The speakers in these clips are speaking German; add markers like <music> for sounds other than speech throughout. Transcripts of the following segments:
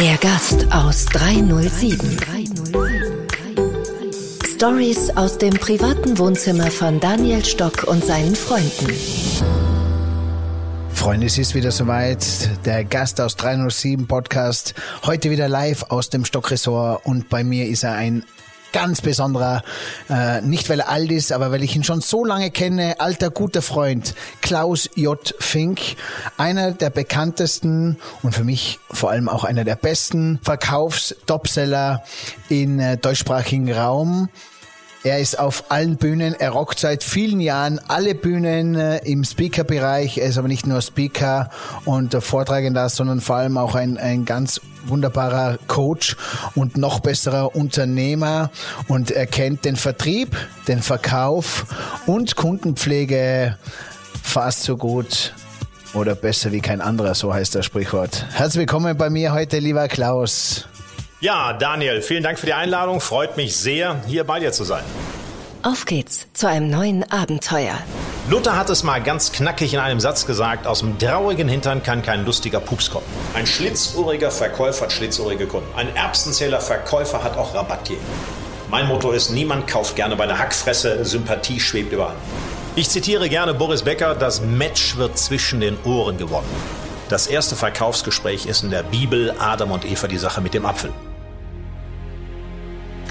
Der Gast aus 307. Stories aus dem privaten Wohnzimmer von Daniel Stock und seinen Freunden. Freunde, es ist wieder soweit. Der Gast aus 307 Podcast. Heute wieder live aus dem Stockresort und bei mir ist er ein ganz besonderer, äh, nicht weil er alt ist, aber weil ich ihn schon so lange kenne, alter guter Freund, Klaus J. Fink, einer der bekanntesten und für mich vor allem auch einer der besten Verkaufs-Topseller in äh, deutschsprachigen Raum. Er ist auf allen Bühnen, er rockt seit vielen Jahren alle Bühnen äh, im Speaker-Bereich. Er ist aber nicht nur Speaker und Vortragender, sondern vor allem auch ein, ein ganz wunderbarer Coach und noch besserer Unternehmer und er kennt den Vertrieb, den Verkauf und Kundenpflege fast so gut oder besser wie kein anderer, so heißt das Sprichwort. Herzlich willkommen bei mir heute, lieber Klaus. Ja, Daniel, vielen Dank für die Einladung. Freut mich sehr, hier bei dir zu sein. Auf geht's zu einem neuen Abenteuer. Luther hat es mal ganz knackig in einem Satz gesagt, aus dem traurigen Hintern kann kein lustiger Pups kommen. Ein schlitzohriger Verkäufer hat schlitzohrige Kunden. Ein Erbsenzähler Verkäufer hat auch Rabattgeber. Mein Motto ist, niemand kauft gerne bei der Hackfresse, Sympathie schwebt überall. Ich zitiere gerne Boris Becker, das Match wird zwischen den Ohren gewonnen. Das erste Verkaufsgespräch ist in der Bibel Adam und Eva die Sache mit dem Apfel.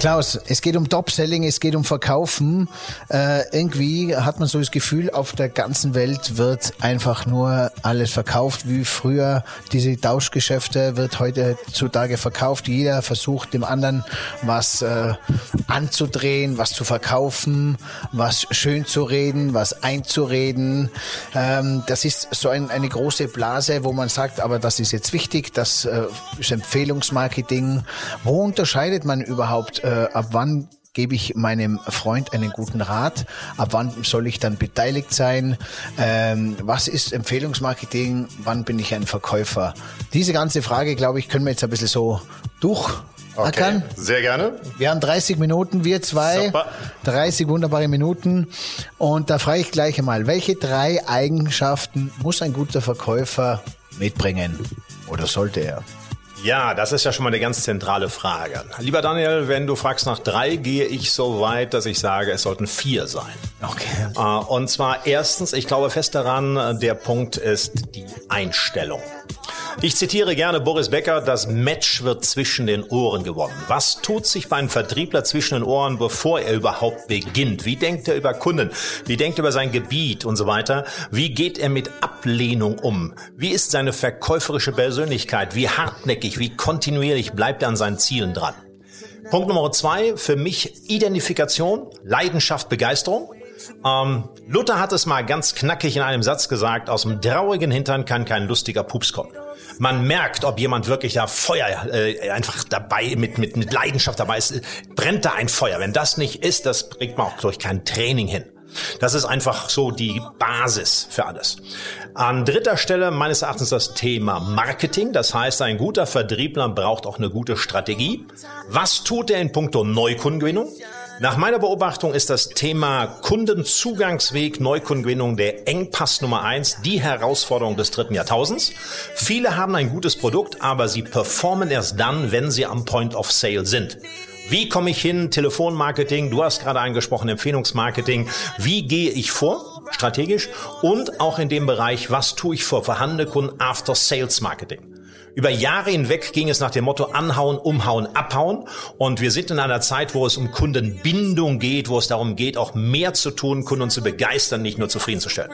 Klaus, es geht um Top-Selling, es geht um Verkaufen. Äh, irgendwie hat man so das Gefühl, auf der ganzen Welt wird einfach nur alles verkauft, wie früher. Diese Tauschgeschäfte wird heute zutage verkauft. Jeder versucht dem anderen was äh, anzudrehen, was zu verkaufen, was schön zu reden, was einzureden. Ähm, das ist so ein, eine große Blase, wo man sagt, aber das ist jetzt wichtig, das äh, ist Empfehlungsmarketing. Wo unterscheidet man überhaupt äh, ab wann gebe ich meinem Freund einen guten Rat? Ab wann soll ich dann beteiligt sein? Ähm, was ist Empfehlungsmarketing? Wann bin ich ein Verkäufer? Diese ganze Frage, glaube ich, können wir jetzt ein bisschen so durch. Okay, sehr gerne. Wir haben 30 Minuten, wir zwei. Super. 30 wunderbare Minuten. Und da frage ich gleich einmal, welche drei Eigenschaften muss ein guter Verkäufer mitbringen? Oder sollte er? Ja, das ist ja schon mal eine ganz zentrale Frage. Lieber Daniel, wenn du fragst nach drei, gehe ich so weit, dass ich sage, es sollten vier sein. Okay. Äh, Und zwar erstens, ich glaube fest daran, der Punkt ist die Einstellung. Ich zitiere gerne Boris Becker, das Match wird zwischen den Ohren gewonnen. Was tut sich beim Vertriebler zwischen den Ohren, bevor er überhaupt beginnt? Wie denkt er über Kunden? Wie denkt er über sein Gebiet und so weiter? Wie geht er mit Ablehnung um? Wie ist seine verkäuferische Persönlichkeit? Wie hartnäckig, wie kontinuierlich bleibt er an seinen Zielen dran? Punkt Nummer zwei, für mich Identifikation, Leidenschaft, Begeisterung. Ähm, Luther hat es mal ganz knackig in einem Satz gesagt, aus dem traurigen Hintern kann kein lustiger Pups kommen. Man merkt, ob jemand wirklich da Feuer äh, einfach dabei mit, mit, mit Leidenschaft dabei ist, brennt da ein Feuer. Wenn das nicht ist, das bringt man auch durch kein Training hin. Das ist einfach so die Basis für alles. An dritter Stelle meines Erachtens das Thema Marketing. Das heißt, ein guter Vertriebler braucht auch eine gute Strategie. Was tut er in puncto Neukundengewinnung? Nach meiner Beobachtung ist das Thema Kundenzugangsweg Neukundengewinnung der Engpass Nummer eins, die Herausforderung des dritten Jahrtausends. Viele haben ein gutes Produkt, aber sie performen erst dann, wenn sie am Point of Sale sind. Wie komme ich hin? Telefonmarketing, du hast gerade angesprochen, Empfehlungsmarketing. Wie gehe ich vor? Strategisch. Und auch in dem Bereich, was tue ich für vorhandene Kunden After Sales Marketing? Über Jahre hinweg ging es nach dem Motto anhauen, umhauen, abhauen. Und wir sind in einer Zeit, wo es um Kundenbindung geht, wo es darum geht, auch mehr zu tun, Kunden zu begeistern, nicht nur zufriedenzustellen.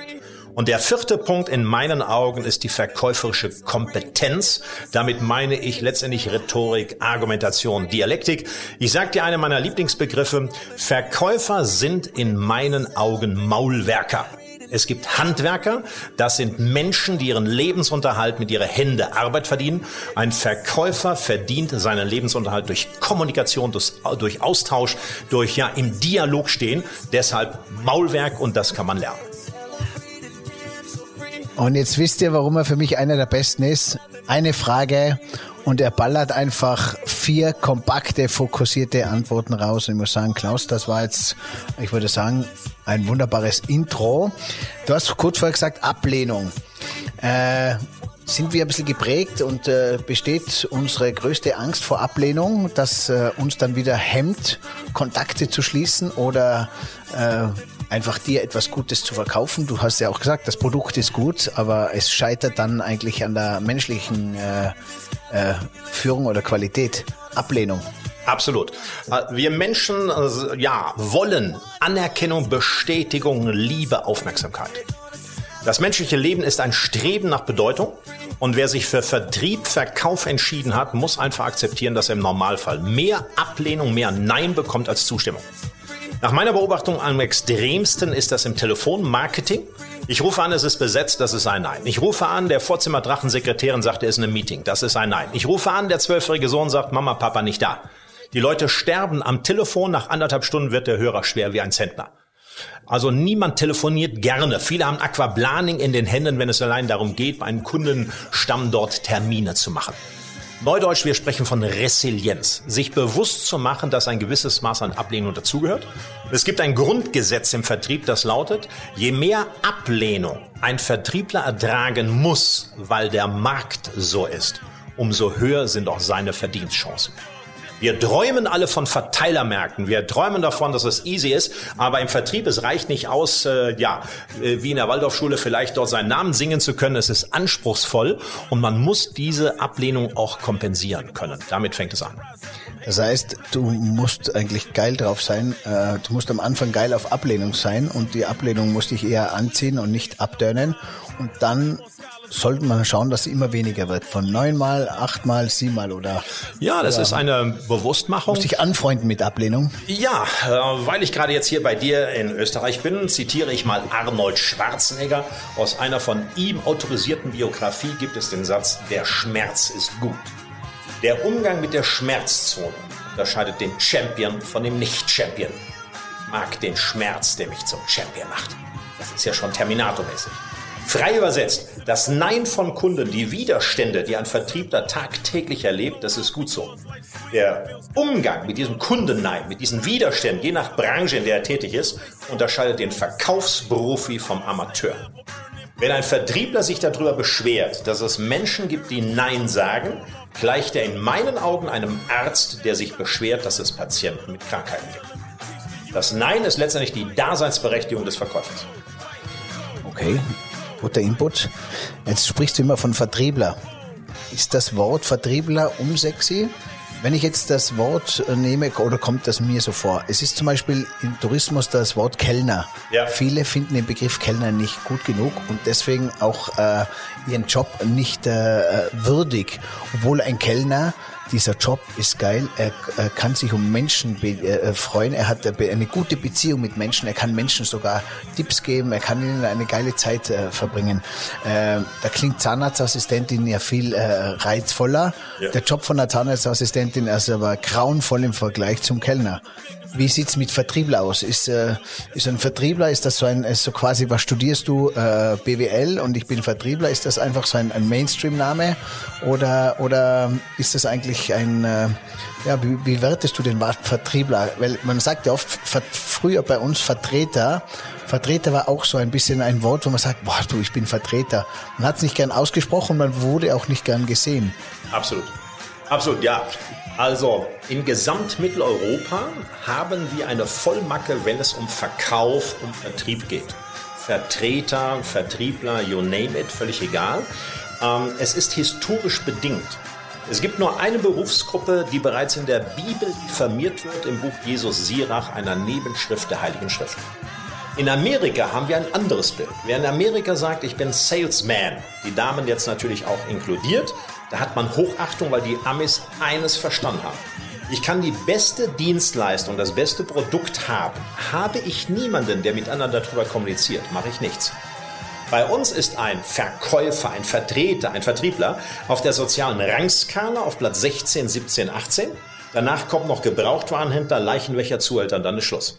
Und der vierte Punkt in meinen Augen ist die verkäuferische Kompetenz. Damit meine ich letztendlich Rhetorik, Argumentation, Dialektik. Ich sage dir eine meiner Lieblingsbegriffe. Verkäufer sind in meinen Augen Maulwerker. Es gibt Handwerker, das sind Menschen, die ihren Lebensunterhalt mit ihrer Hände Arbeit verdienen. Ein Verkäufer verdient seinen Lebensunterhalt durch Kommunikation, durch, durch Austausch, durch ja im Dialog stehen. Deshalb Maulwerk und das kann man lernen. Und jetzt wisst ihr, warum er für mich einer der besten ist. Eine Frage und er ballert einfach vier kompakte, fokussierte Antworten raus. Und ich muss sagen, Klaus, das war jetzt, ich würde sagen, ein wunderbares Intro. Du hast kurz vorher gesagt Ablehnung. Äh, sind wir ein bisschen geprägt und äh, besteht unsere größte Angst vor Ablehnung, dass äh, uns dann wieder hemmt, Kontakte zu schließen oder äh, einfach dir etwas Gutes zu verkaufen. Du hast ja auch gesagt, das Produkt ist gut, aber es scheitert dann eigentlich an der menschlichen äh, äh, Führung oder Qualität. Ablehnung. Absolut. Wir Menschen, ja, wollen Anerkennung, Bestätigung, Liebe, Aufmerksamkeit. Das menschliche Leben ist ein Streben nach Bedeutung und wer sich für Vertrieb, Verkauf entschieden hat, muss einfach akzeptieren, dass er im Normalfall mehr Ablehnung, mehr Nein bekommt als Zustimmung. Nach meiner Beobachtung am extremsten ist das im Telefonmarketing. Ich rufe an, es ist besetzt, das ist ein Nein. Ich rufe an, der Vorzimmerdrachensekretärin sagt, er ist in einem Meeting, das ist ein Nein. Ich rufe an, der zwölfjährige Sohn sagt, Mama, Papa nicht da. Die Leute sterben am Telefon, nach anderthalb Stunden wird der Hörer schwer wie ein Zentner. Also niemand telefoniert gerne. Viele haben Aquaplaning in den Händen, wenn es allein darum geht, bei einem Kundenstamm dort Termine zu machen. Neudeutsch, wir sprechen von Resilienz. Sich bewusst zu machen, dass ein gewisses Maß an Ablehnung dazugehört. Es gibt ein Grundgesetz im Vertrieb, das lautet, je mehr Ablehnung ein Vertriebler ertragen muss, weil der Markt so ist, umso höher sind auch seine Verdienstchancen. Wir träumen alle von Verteilermärkten. Wir träumen davon, dass es easy ist. Aber im Vertrieb, es reicht nicht aus, äh, ja, äh, wie in der Waldorfschule vielleicht dort seinen Namen singen zu können. Es ist anspruchsvoll und man muss diese Ablehnung auch kompensieren können. Damit fängt es an. Das heißt, du musst eigentlich geil drauf sein. Äh, du musst am Anfang geil auf Ablehnung sein und die Ablehnung muss dich eher anziehen und nicht abdörnen. Und dann sollte man schauen, dass sie immer weniger wird. Von neunmal, achtmal, siebenmal oder. Ja, das oder, ist eine Bewusstmachung. Muss dich anfreunden mit Ablehnung? Ja, äh, weil ich gerade jetzt hier bei dir in Österreich bin, zitiere ich mal Arnold Schwarzenegger. Aus einer von ihm autorisierten Biografie gibt es den Satz, der Schmerz ist gut. Der Umgang mit der Schmerzzone unterscheidet den Champion von dem Nicht-Champion. Ich mag den Schmerz, der mich zum Champion macht. Das ist ja schon Terminator-mäßig. Frei übersetzt, das Nein von Kunden, die Widerstände, die ein Vertriebler tagtäglich erlebt, das ist gut so. Der Umgang mit diesem Kundennein, mit diesen Widerständen, je nach Branche, in der er tätig ist, unterscheidet den Verkaufsprofi vom Amateur. Wenn ein Vertriebler sich darüber beschwert, dass es Menschen gibt, die Nein sagen, gleicht er in meinen Augen einem Arzt, der sich beschwert, dass es Patienten mit Krankheiten gibt. Das Nein ist letztendlich die Daseinsberechtigung des Verkäufers. Okay, guter Input. Jetzt sprichst du immer von Vertriebler. Ist das Wort Vertriebler unsexy? Wenn ich jetzt das Wort nehme, oder kommt das mir so vor? Es ist zum Beispiel im Tourismus das Wort Kellner. Ja. Viele finden den Begriff Kellner nicht gut genug und deswegen auch äh, ihren Job nicht äh, würdig, obwohl ein Kellner dieser Job ist geil. Er, er kann sich um Menschen be, äh, freuen. Er hat eine gute Beziehung mit Menschen. Er kann Menschen sogar Tipps geben. Er kann ihnen eine geile Zeit äh, verbringen. Äh, da klingt Zahnarztassistentin ja viel äh, reizvoller. Ja. Der Job von einer Zahnarztassistentin ist aber grauenvoll im Vergleich zum Kellner. Wie sieht's mit Vertriebler aus? Ist, äh, ist ein Vertriebler, ist das so ein, ist so quasi, was studierst du, äh, BWL und ich bin Vertriebler, ist das einfach so ein, ein Mainstream-Name oder, oder ist das eigentlich ein, äh, ja, wie, wie wertest du den Wort Vertriebler? Weil man sagt ja oft, früher bei uns Vertreter, Vertreter war auch so ein bisschen ein Wort, wo man sagt, boah, du, ich bin Vertreter. Man hat es nicht gern ausgesprochen, man wurde auch nicht gern gesehen. Absolut. Absolut, ja. Also in Gesamtmitteleuropa haben wir eine Vollmacke, wenn es um Verkauf, um Vertrieb geht. Vertreter, Vertriebler, you name it, völlig egal. Ähm, es ist historisch bedingt. Es gibt nur eine Berufsgruppe, die bereits in der Bibel diffamiert wird, im Buch Jesus Sirach, einer Nebenschrift der Heiligen Schrift. In Amerika haben wir ein anderes Bild. Wer in Amerika sagt, ich bin Salesman, die Damen jetzt natürlich auch inkludiert, da hat man Hochachtung, weil die Amis eines verstanden haben. Ich kann die beste Dienstleistung, das beste Produkt haben. Habe ich niemanden, der miteinander darüber kommuniziert, mache ich nichts. Bei uns ist ein Verkäufer, ein Vertreter, ein Vertriebler auf der sozialen Rangskala auf Platz 16, 17, 18. Danach kommt noch Gebrauchtwarenhändler, Leichenwächer, Zuhälter und dann ist Schluss.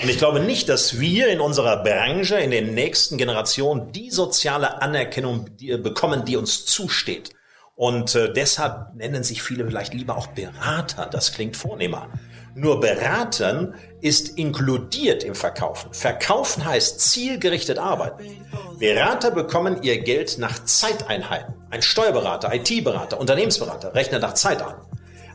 Und ich glaube nicht, dass wir in unserer Branche in den nächsten Generationen die soziale Anerkennung bekommen, die uns zusteht. Und äh, deshalb nennen sich viele vielleicht lieber auch Berater. Das klingt vornehmer. Nur beraten ist inkludiert im Verkaufen. Verkaufen heißt zielgerichtet arbeiten. Berater bekommen ihr Geld nach Zeiteinheiten. Ein Steuerberater, IT-Berater, Unternehmensberater rechnet nach Zeit an.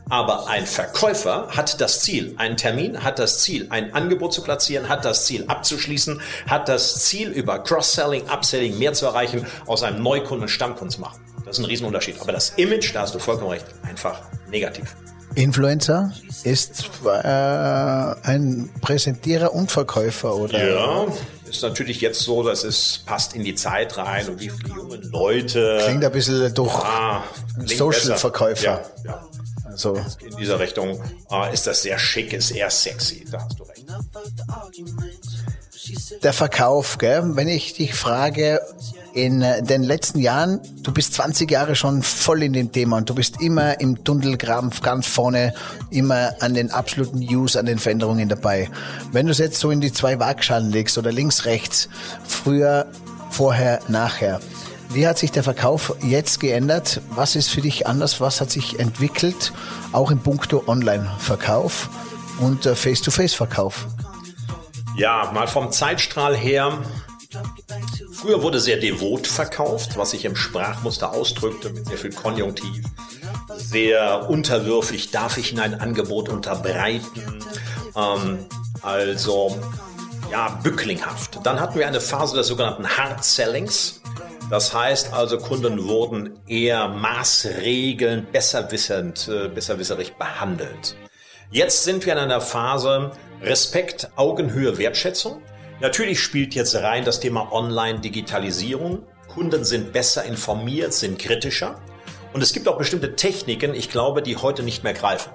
Aber ein Verkäufer hat das Ziel, einen Termin, hat das Ziel, ein Angebot zu platzieren, hat das Ziel abzuschließen, hat das Ziel über Cross-Selling, Upselling mehr zu erreichen, aus einem Neukunden Stammkunden zu machen. Das ist ein Riesenunterschied. Aber das Image, da hast du vollkommen recht, einfach negativ. Influencer ist äh, ein Präsentierer und Verkäufer, oder? Ja, ist natürlich jetzt so, dass es passt in die Zeit rein und wie viele junge Leute. Klingt ein bisschen durch Ah, Social-Verkäufer. Ja, ja. Also, In dieser Richtung äh, ist das sehr schick, ist eher sexy. Da hast du recht. der Verkauf, gell? wenn ich dich frage, in äh, den letzten Jahren, du bist 20 Jahre schon voll in dem Thema und du bist immer im Tunnelgraben ganz vorne, immer an den absoluten News, an den Veränderungen dabei. Wenn du es jetzt so in die zwei Waagschalen legst oder links, rechts, früher, vorher, nachher, wie hat sich der Verkauf jetzt geändert? Was ist für dich anders? Was hat sich entwickelt? Auch in puncto Online-Verkauf und äh, Face-to-Face-Verkauf. Ja, mal vom Zeitstrahl her. Früher wurde sehr devot verkauft, was sich im Sprachmuster ausdrückte, mit sehr viel Konjunktiv. Sehr unterwürfig, darf ich Ihnen ein Angebot unterbreiten? Ähm, also, ja, bücklinghaft. Dann hatten wir eine Phase des sogenannten Hard Sellings. Das heißt also, Kunden wurden eher maßregelnd, besserwissend, äh, besserwisserig behandelt. Jetzt sind wir in einer Phase Respekt, Augenhöhe, Wertschätzung. Natürlich spielt jetzt rein das Thema Online-Digitalisierung. Kunden sind besser informiert, sind kritischer. Und es gibt auch bestimmte Techniken, ich glaube, die heute nicht mehr greifen.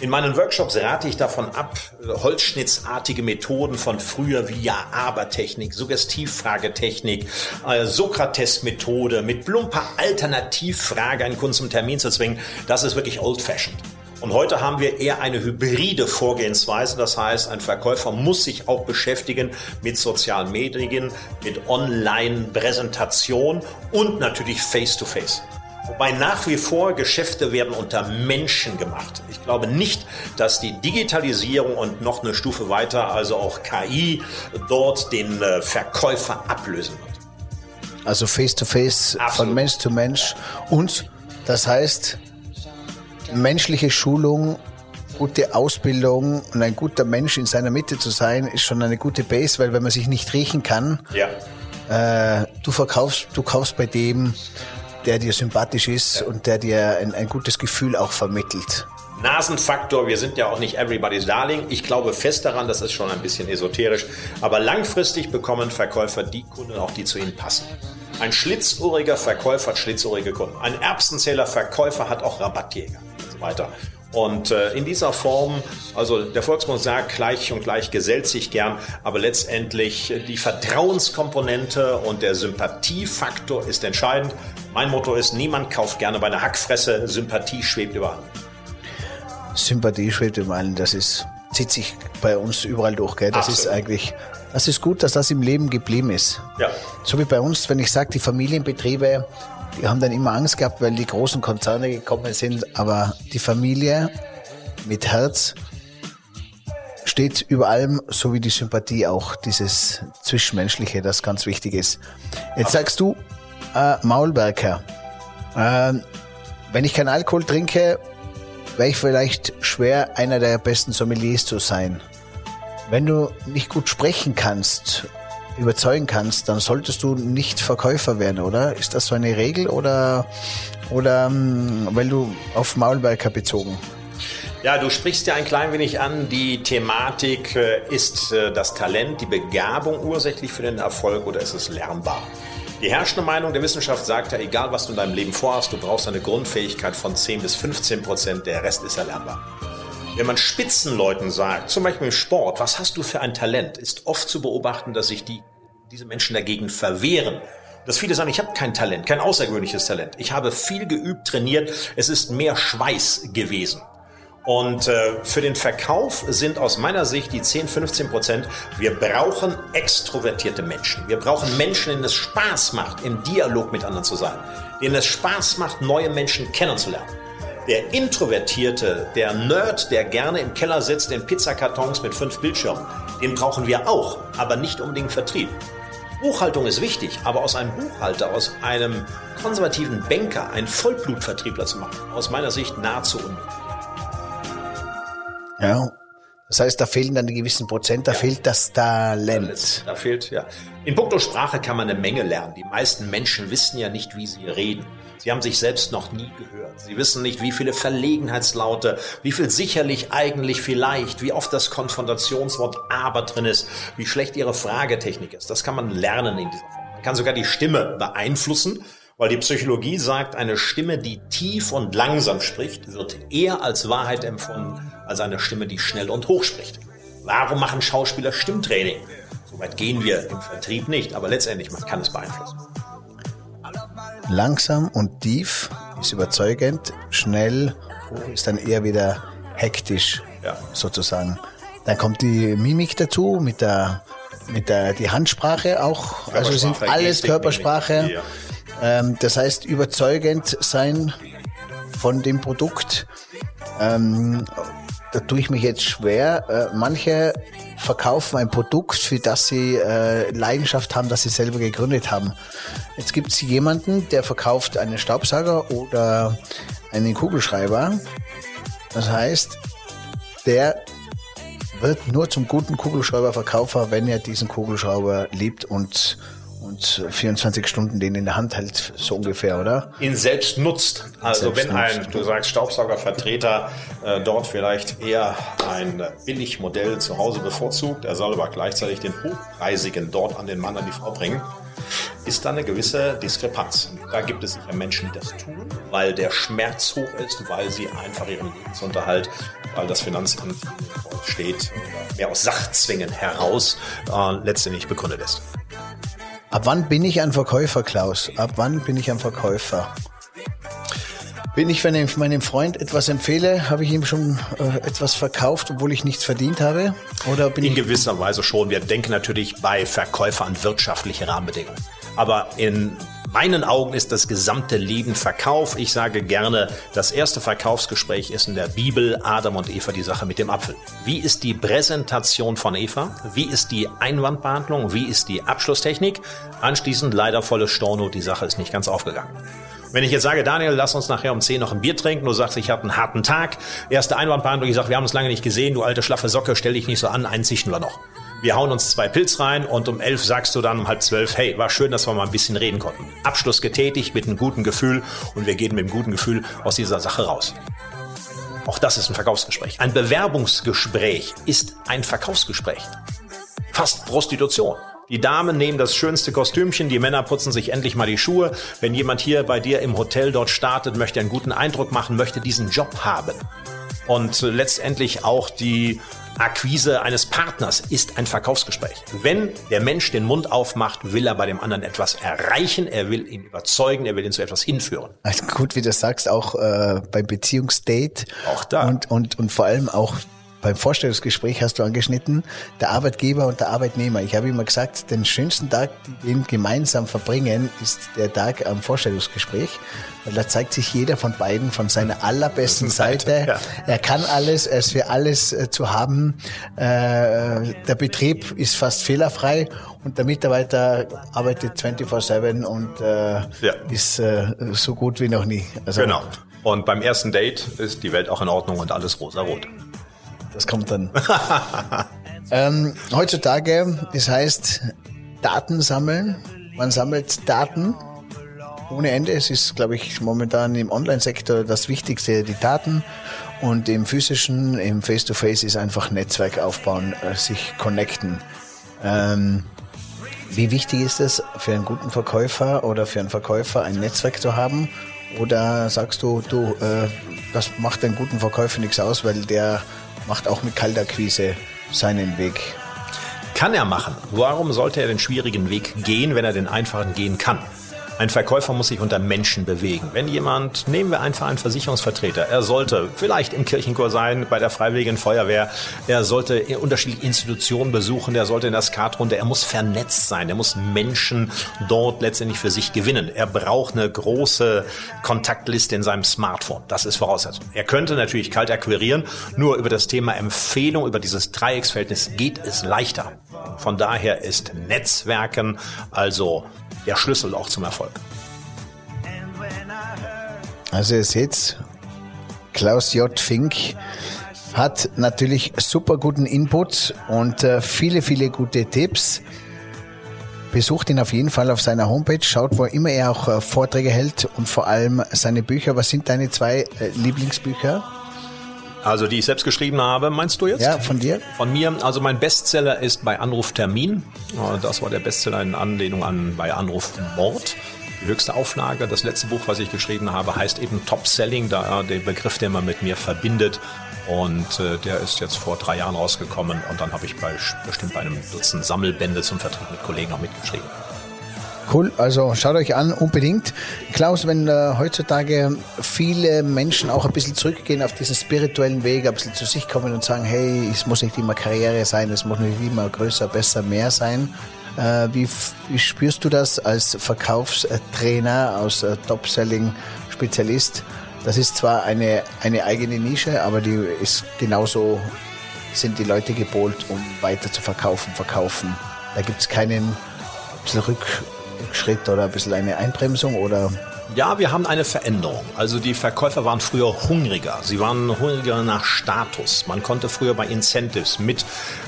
In meinen Workshops rate ich davon ab, holzschnittsartige Methoden von früher wie Ja-Aber-Technik, Suggestivfragetechnik, äh, Sokrates-Methode mit plumper Alternativfrage einen Kunden zum Termin zu zwingen. Das ist wirklich old-fashioned. Und heute haben wir eher eine hybride Vorgehensweise. Das heißt, ein Verkäufer muss sich auch beschäftigen mit sozialen Medien, mit Online-Präsentation und natürlich Face-to-Face. Wobei nach wie vor Geschäfte werden unter Menschen gemacht. Ich glaube nicht, dass die Digitalisierung und noch eine Stufe weiter, also auch KI, dort den äh, Verkäufer ablösen wird. Also face-to-face, von Absolut. Mensch zu Mensch. Und das heißt, menschliche Schulung, gute Ausbildung und ein guter Mensch in seiner Mitte zu sein, ist schon eine gute Base, weil wenn man sich nicht riechen kann, Ja. äh, du verkaufst, du kaufst bei dem, der dir sympathisch ist und der dir ein, ein gutes Gefühl auch vermittelt. Nasenfaktor, wir sind ja auch nicht everybody's darling. Ich glaube fest daran, das ist schon ein bisschen esoterisch, aber langfristig bekommen Verkäufer die Kunden auch, die zu ihnen passen. Ein schlitzohriger Verkäufer hat schlitzohrige Kunden. Ein Erbsenzähler Verkäufer hat auch Rabattjäger weiter. Und äh, in dieser Form, also der Volksmund sagt, gleich und gleich gesellt sich gern, aber letztendlich die Vertrauenskomponente und der Sympathiefaktor ist entscheidend. Mein Motto ist, niemand kauft gerne bei einer Hackfresse, Sympathie schwebt über allem. Sympathie schwebt im Allen, das ist, zieht sich bei uns überall durch, gell? Das ist Absolut. eigentlich, das ist gut, dass das im Leben geblieben ist. Ja. So wie bei uns, wenn ich sage, die Familienbetriebe, die haben dann immer Angst gehabt, weil die großen Konzerne gekommen sind, aber die Familie mit Herz steht über allem, so wie die Sympathie auch, dieses Zwischenmenschliche, das ganz wichtig ist. Jetzt sagst du, äh, Maulwerker, ähm, wenn ich keinen Alkohol trinke, wäre ich vielleicht schwer, einer der besten Sommeliers zu sein. Wenn du nicht gut sprechen kannst, überzeugen kannst, dann solltest du nicht Verkäufer werden, oder? Ist das so eine Regel oder, oder ähm, weil du auf Maulwerker bezogen? Ja, du sprichst ja ein klein wenig an. Die Thematik, äh, ist äh, das Talent, die Begabung ursächlich für den Erfolg oder ist es lernbar? Die herrschende Meinung der Wissenschaft sagt ja, egal was du in deinem Leben vorhast, du brauchst eine Grundfähigkeit von 10 bis 15 Prozent, der Rest ist erlernbar. Wenn man Spitzenleuten sagt, zum Beispiel im Sport, was hast du für ein Talent, ist oft zu beobachten, dass sich die, diese Menschen dagegen verwehren. Dass viele sagen, ich habe kein Talent, kein außergewöhnliches Talent. Ich habe viel geübt, trainiert, es ist mehr Schweiß gewesen. Und äh, für den Verkauf sind aus meiner Sicht die 10, 15 Prozent, wir brauchen extrovertierte Menschen. Wir brauchen Menschen, denen es Spaß macht, im Dialog mit anderen zu sein. Denen es Spaß macht, neue Menschen kennenzulernen. Der Introvertierte, der Nerd, der gerne im Keller sitzt in Pizzakartons mit fünf Bildschirmen, den brauchen wir auch, aber nicht unbedingt Vertrieb. Buchhaltung ist wichtig, aber aus einem Buchhalter, aus einem konservativen Banker, einen Vollblutvertriebler zu machen, aus meiner Sicht nahezu unmöglich. Ja, das heißt, da fehlen dann die gewissen Prozent, da ja. fehlt das Talent. Da fehlt, ja. In puncto Sprache kann man eine Menge lernen. Die meisten Menschen wissen ja nicht, wie sie reden. Sie haben sich selbst noch nie gehört. Sie wissen nicht, wie viele Verlegenheitslaute, wie viel sicherlich, eigentlich, vielleicht, wie oft das Konfrontationswort aber drin ist, wie schlecht ihre Fragetechnik ist. Das kann man lernen in dieser Form. Man kann sogar die Stimme beeinflussen weil die Psychologie sagt, eine Stimme, die tief und langsam spricht, wird eher als Wahrheit empfunden als eine Stimme, die schnell und hoch spricht. Warum machen Schauspieler Stimmtraining? Soweit gehen wir im Vertrieb nicht, aber letztendlich man kann es beeinflussen. Langsam und tief ist überzeugend, schnell ist dann eher wieder hektisch ja. sozusagen. Dann kommt die Mimik dazu mit der mit der die Handsprache auch, also sind alles Körpersprache. Ja. Ähm, das heißt, überzeugend sein von dem Produkt. Ähm, da tue ich mich jetzt schwer. Äh, manche verkaufen ein Produkt, für das sie äh, Leidenschaft haben, das sie selber gegründet haben. Jetzt gibt es jemanden, der verkauft einen Staubsauger oder einen Kugelschreiber. Das heißt, der wird nur zum guten Kugelschreiberverkäufer, wenn er diesen Kugelschreiber liebt und und 24 Stunden den in der Hand hält, so ungefähr, oder? Ihn selbst nutzt. Also selbst wenn ein, nutzt. du sagst Staubsaugervertreter, äh, dort vielleicht eher ein Billigmodell zu Hause bevorzugt, er soll aber gleichzeitig den hochpreisigen dort an den Mann, an die Frau bringen, ist da eine gewisse Diskrepanz. Da gibt es sicher Menschen, die das tun, weil der Schmerz hoch ist, weil sie einfach ihren Lebensunterhalt, weil das Finanzamt steht, mehr aus Sachzwängen heraus äh, letztendlich begründet ist. Ab wann bin ich ein Verkäufer, Klaus? Ab wann bin ich ein Verkäufer? Bin ich, wenn ich meinem Freund etwas empfehle, habe ich ihm schon äh, etwas verkauft, obwohl ich nichts verdient habe? Oder bin in ich gewisser Weise schon. Wir denken natürlich bei Verkäufer an wirtschaftliche Rahmenbedingungen. Aber in meinen Augen ist das gesamte Leben Verkauf. Ich sage gerne, das erste Verkaufsgespräch ist in der Bibel Adam und Eva die Sache mit dem Apfel. Wie ist die Präsentation von Eva? Wie ist die Einwandbehandlung? Wie ist die Abschlusstechnik? Anschließend leider volles Storno, die Sache ist nicht ganz aufgegangen. Wenn ich jetzt sage, Daniel, lass uns nachher um 10 noch ein Bier trinken, du sagst, ich habe einen harten Tag, erste Einwandbehandlung, ich sage, wir haben uns lange nicht gesehen, du alte schlaffe Socke, stell dich nicht so an, einzichten wir noch wir hauen uns zwei Pilz rein und um elf sagst du dann um halb zwölf, hey, war schön, dass wir mal ein bisschen reden konnten. Abschluss getätigt mit einem guten Gefühl und wir gehen mit einem guten Gefühl aus dieser Sache raus. Auch das ist ein Verkaufsgespräch. Ein Bewerbungsgespräch ist ein Verkaufsgespräch. Fast Prostitution. Die Damen nehmen das schönste Kostümchen, die Männer putzen sich endlich mal die Schuhe. Wenn jemand hier bei dir im Hotel dort startet, möchte einen guten Eindruck machen, möchte diesen Job haben. Und letztendlich auch die Akquise eines Partners ist ein Verkaufsgespräch. Wenn der Mensch den Mund aufmacht, will er bei dem anderen etwas erreichen, er will ihn überzeugen, er will ihn zu etwas hinführen. Also gut, wie du sagst, auch äh, beim Beziehungsdate. Auch da. Und, und, und vor allem auch beim Vorstellungsgespräch hast du angeschnitten, der Arbeitgeber und der Arbeitnehmer. Ich habe immer gesagt, den schönsten Tag, den gemeinsam verbringen, ist der Tag am Vorstellungsgespräch, weil da zeigt sich jeder von beiden von seiner allerbesten Seite. Ja. Er kann alles, er ist für alles äh, zu haben. Äh, der Betrieb ist fast fehlerfrei und der Mitarbeiter arbeitet 24-7 und äh, ja. ist so gut wie noch nie. Also, genau. Und beim ersten Date ist die Welt auch in Ordnung und alles rosa-rot. Das kommt dann. <laughs> ähm, heutzutage, das heißt, Daten sammeln. Man sammelt Daten ohne Ende. Es ist, glaube ich, momentan im Online-Sektor das Wichtigste, die Daten. Und im physischen, im Face-to-Face -face ist einfach Netzwerk aufbauen, äh, sich connecten. Ähm, wie wichtig ist es für einen guten Verkäufer oder für einen Verkäufer, ein Netzwerk zu haben? Oder sagst du, du, äh, das macht einen guten Verkäufer nichts aus, weil der macht auch mit Kaltakquise seinen Weg. Kann er machen. Warum sollte er den schwierigen Weg gehen, wenn er den einfachen gehen kann? Ein Verkäufer muss sich unter Menschen bewegen. Wenn jemand, nehmen wir einfach einen Versicherungsvertreter, er sollte vielleicht im Kirchenchor sein, bei der Freiwilligen Feuerwehr, er sollte unterschiedliche Institutionen besuchen, er sollte in der Skatrunde, er muss vernetzt sein, er muss Menschen dort letztendlich für sich gewinnen. Er braucht eine große Kontaktliste in seinem Smartphone. Das ist Voraussetzung. Er könnte natürlich kalt akquirieren, nur über das Thema Empfehlung, über dieses Dreiecksverhältnis geht es leichter. Von daher ist Netzwerken also der Schlüssel auch zum Erfolg. Also ihr seht, Klaus J. Fink hat natürlich super guten Input und äh, viele, viele gute Tipps. Besucht ihn auf jeden Fall auf seiner Homepage, schaut, wo immer er auch äh, Vorträge hält und vor allem seine Bücher. Was sind deine zwei äh, Lieblingsbücher? Also die ich selbst geschrieben habe, meinst du jetzt? Ja, von dir? Von mir. Also mein Bestseller ist bei Anruf Termin. Das war der Bestseller in Anlehnung an bei Anruf Mord. Die höchste Auflage. Das letzte Buch, was ich geschrieben habe, heißt eben Top Selling, da der Begriff, den man mit mir verbindet. Und äh, der ist jetzt vor drei Jahren rausgekommen und dann habe ich bei bestimmt bei einem Dutzend Sammelbände zum Vertrieb mit Kollegen noch mitgeschrieben. Cool, also schaut euch an, unbedingt. Klaus, wenn äh, heutzutage viele Menschen auch ein bisschen zurückgehen auf diesen spirituellen Weg, ein bisschen zu sich kommen und sagen, hey, es muss nicht immer Karriere sein, es muss nicht immer größer, besser, mehr sein. Äh, wie, wie, spürst du das als Verkaufstrainer, als äh, Top-Selling-Spezialist? Das ist zwar eine, eine eigene Nische, aber die ist genauso, sind die Leute gebohlt, um weiter zu verkaufen, verkaufen. Da gibt es keinen Rück, Schritt oder ein bisschen eine Einbremsung oder? Ja, wir haben eine Veränderung. Also die Verkäufer waren früher hungriger. Sie waren hungriger nach Status. Man konnte früher bei Incentives mit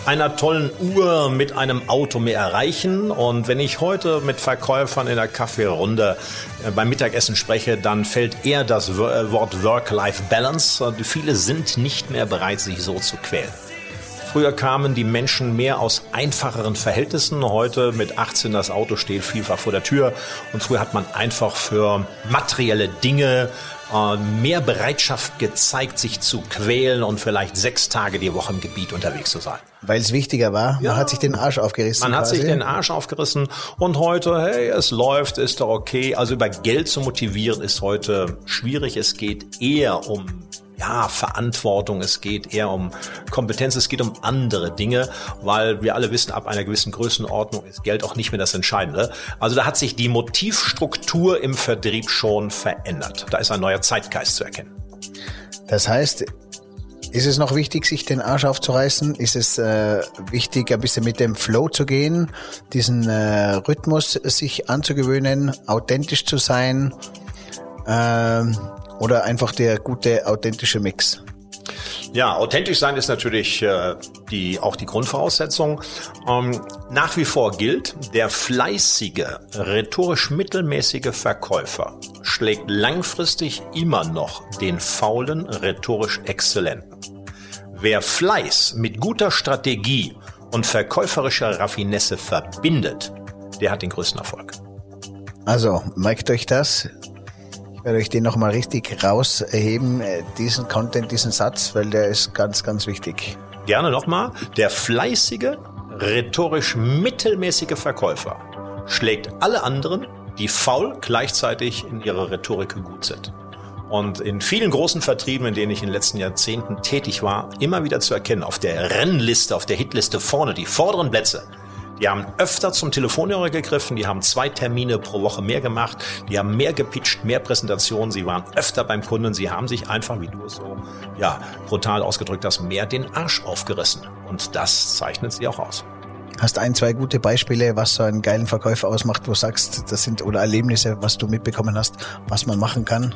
einer tollen Uhr, mit einem Auto mehr erreichen. Und wenn ich heute mit Verkäufern in der Kaffeerunde äh, beim Mittagessen spreche, dann fällt eher das äh, Wort Work-Life-Balance. Viele sind nicht mehr bereit, sich so zu quälen. Früher kamen die Menschen mehr aus einfacheren Verhältnissen. Heute mit 18 das Auto steht vielfach vor der Tür. Und früher hat man einfach für materielle Dinge äh, mehr Bereitschaft gezeigt, sich zu quälen und vielleicht sechs Tage die Woche im Gebiet unterwegs zu sein. Weil es wichtiger war. Man ja. hat sich den Arsch aufgerissen. Man quasi. hat sich den Arsch aufgerissen und heute, hey, es läuft, ist doch okay. Also über Geld zu motivieren ist heute schwierig. Es geht eher um ja, Verantwortung, es geht eher um Kompetenz, es geht um andere Dinge, weil wir alle wissen, ab einer gewissen Größenordnung ist Geld auch nicht mehr das Entscheidende. Also da hat sich die Motivstruktur im Vertrieb schon verändert. Da ist ein neuer Zeitgeist zu erkennen. Das heißt, ist es noch wichtig, sich den Arsch aufzureißen? Ist es äh, wichtig, ein bisschen mit dem Flow zu gehen, diesen äh, Rhythmus sich anzugewöhnen, authentisch zu sein? Ähm, oder einfach der gute, authentische Mix? Ja, authentisch sein ist natürlich äh, die, auch die Grundvoraussetzung. Ähm, nach wie vor gilt, der fleißige, rhetorisch mittelmäßige Verkäufer schlägt langfristig immer noch den faulen, rhetorisch exzellenten. Wer Fleiß mit guter Strategie und verkäuferischer Raffinesse verbindet, der hat den größten Erfolg. Also, merkt euch das werde ich den nochmal richtig rausheben, äh, diesen Content, diesen Satz, weil der ist ganz, ganz wichtig. Gerne nochmal. Der fleißige, rhetorisch mittelmäßige Verkäufer schlägt alle anderen, die faul gleichzeitig in ihrer Rhetorik gut sind. Und in vielen großen Vertrieben, in denen ich in den letzten Jahrzehnten tätig war, immer wieder zu erkennen, auf der Rennliste, auf der Hitliste vorne, die vorderen Plätze, die haben öfter zum Telefonhörer gegriffen, die haben zwei Termine pro Woche mehr gemacht, die haben mehr gepitcht, mehr Präsentationen, sie waren öfter beim Kunden, sie haben sich einfach, wie du es so ja, brutal ausgedrückt hast, mehr den Arsch aufgerissen. Und das zeichnet sie auch aus. Hast ein, zwei gute Beispiele, was so einen geilen Verkäufer ausmacht, wo du sagst, das sind oder Erlebnisse, was du mitbekommen hast, was man machen kann?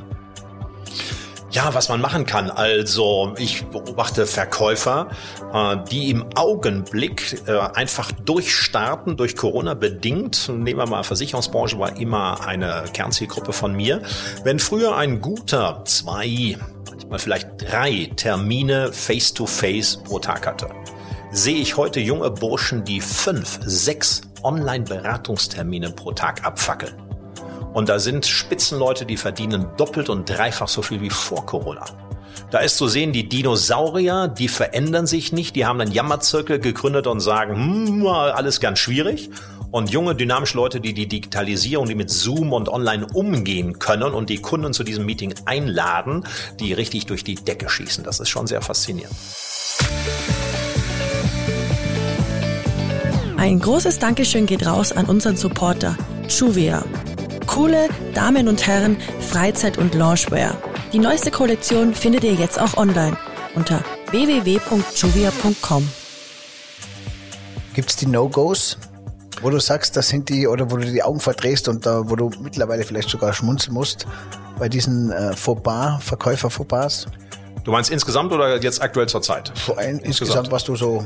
Ja, was man machen kann. Also ich beobachte Verkäufer, äh, die im Augenblick äh, einfach durchstarten, durch Corona bedingt. Nehmen wir mal, Versicherungsbranche war immer eine Kernzielgruppe von mir. Wenn früher ein guter zwei, manchmal vielleicht drei Termine face-to-face -face pro Tag hatte, sehe ich heute junge Burschen, die fünf, sechs Online-Beratungstermine pro Tag abfackeln. Und da sind Spitzenleute, die verdienen doppelt und dreifach so viel wie vor Corona. Da ist zu sehen, die Dinosaurier, die verändern sich nicht, die haben einen Jammerzirkel gegründet und sagen, hm, alles ganz schwierig. Und junge, dynamische Leute, die die Digitalisierung, die mit Zoom und online umgehen können und die Kunden zu diesem Meeting einladen, die richtig durch die Decke schießen. Das ist schon sehr faszinierend. Ein großes Dankeschön geht raus an unseren Supporter, Juvia. Coole Damen und Herren, Freizeit- und Loungewear. Die neueste Kollektion findet ihr jetzt auch online unter www.juvia.com. Gibt's die No-Gos, wo du sagst, das sind die, oder wo du die Augen verdrehst und da, wo du mittlerweile vielleicht sogar schmunzeln musst bei diesen äh, Fauxpas, Verkäufer-Fauxpas? Du meinst insgesamt oder jetzt aktuell zur Zeit? Insgesamt, insgesamt, was du so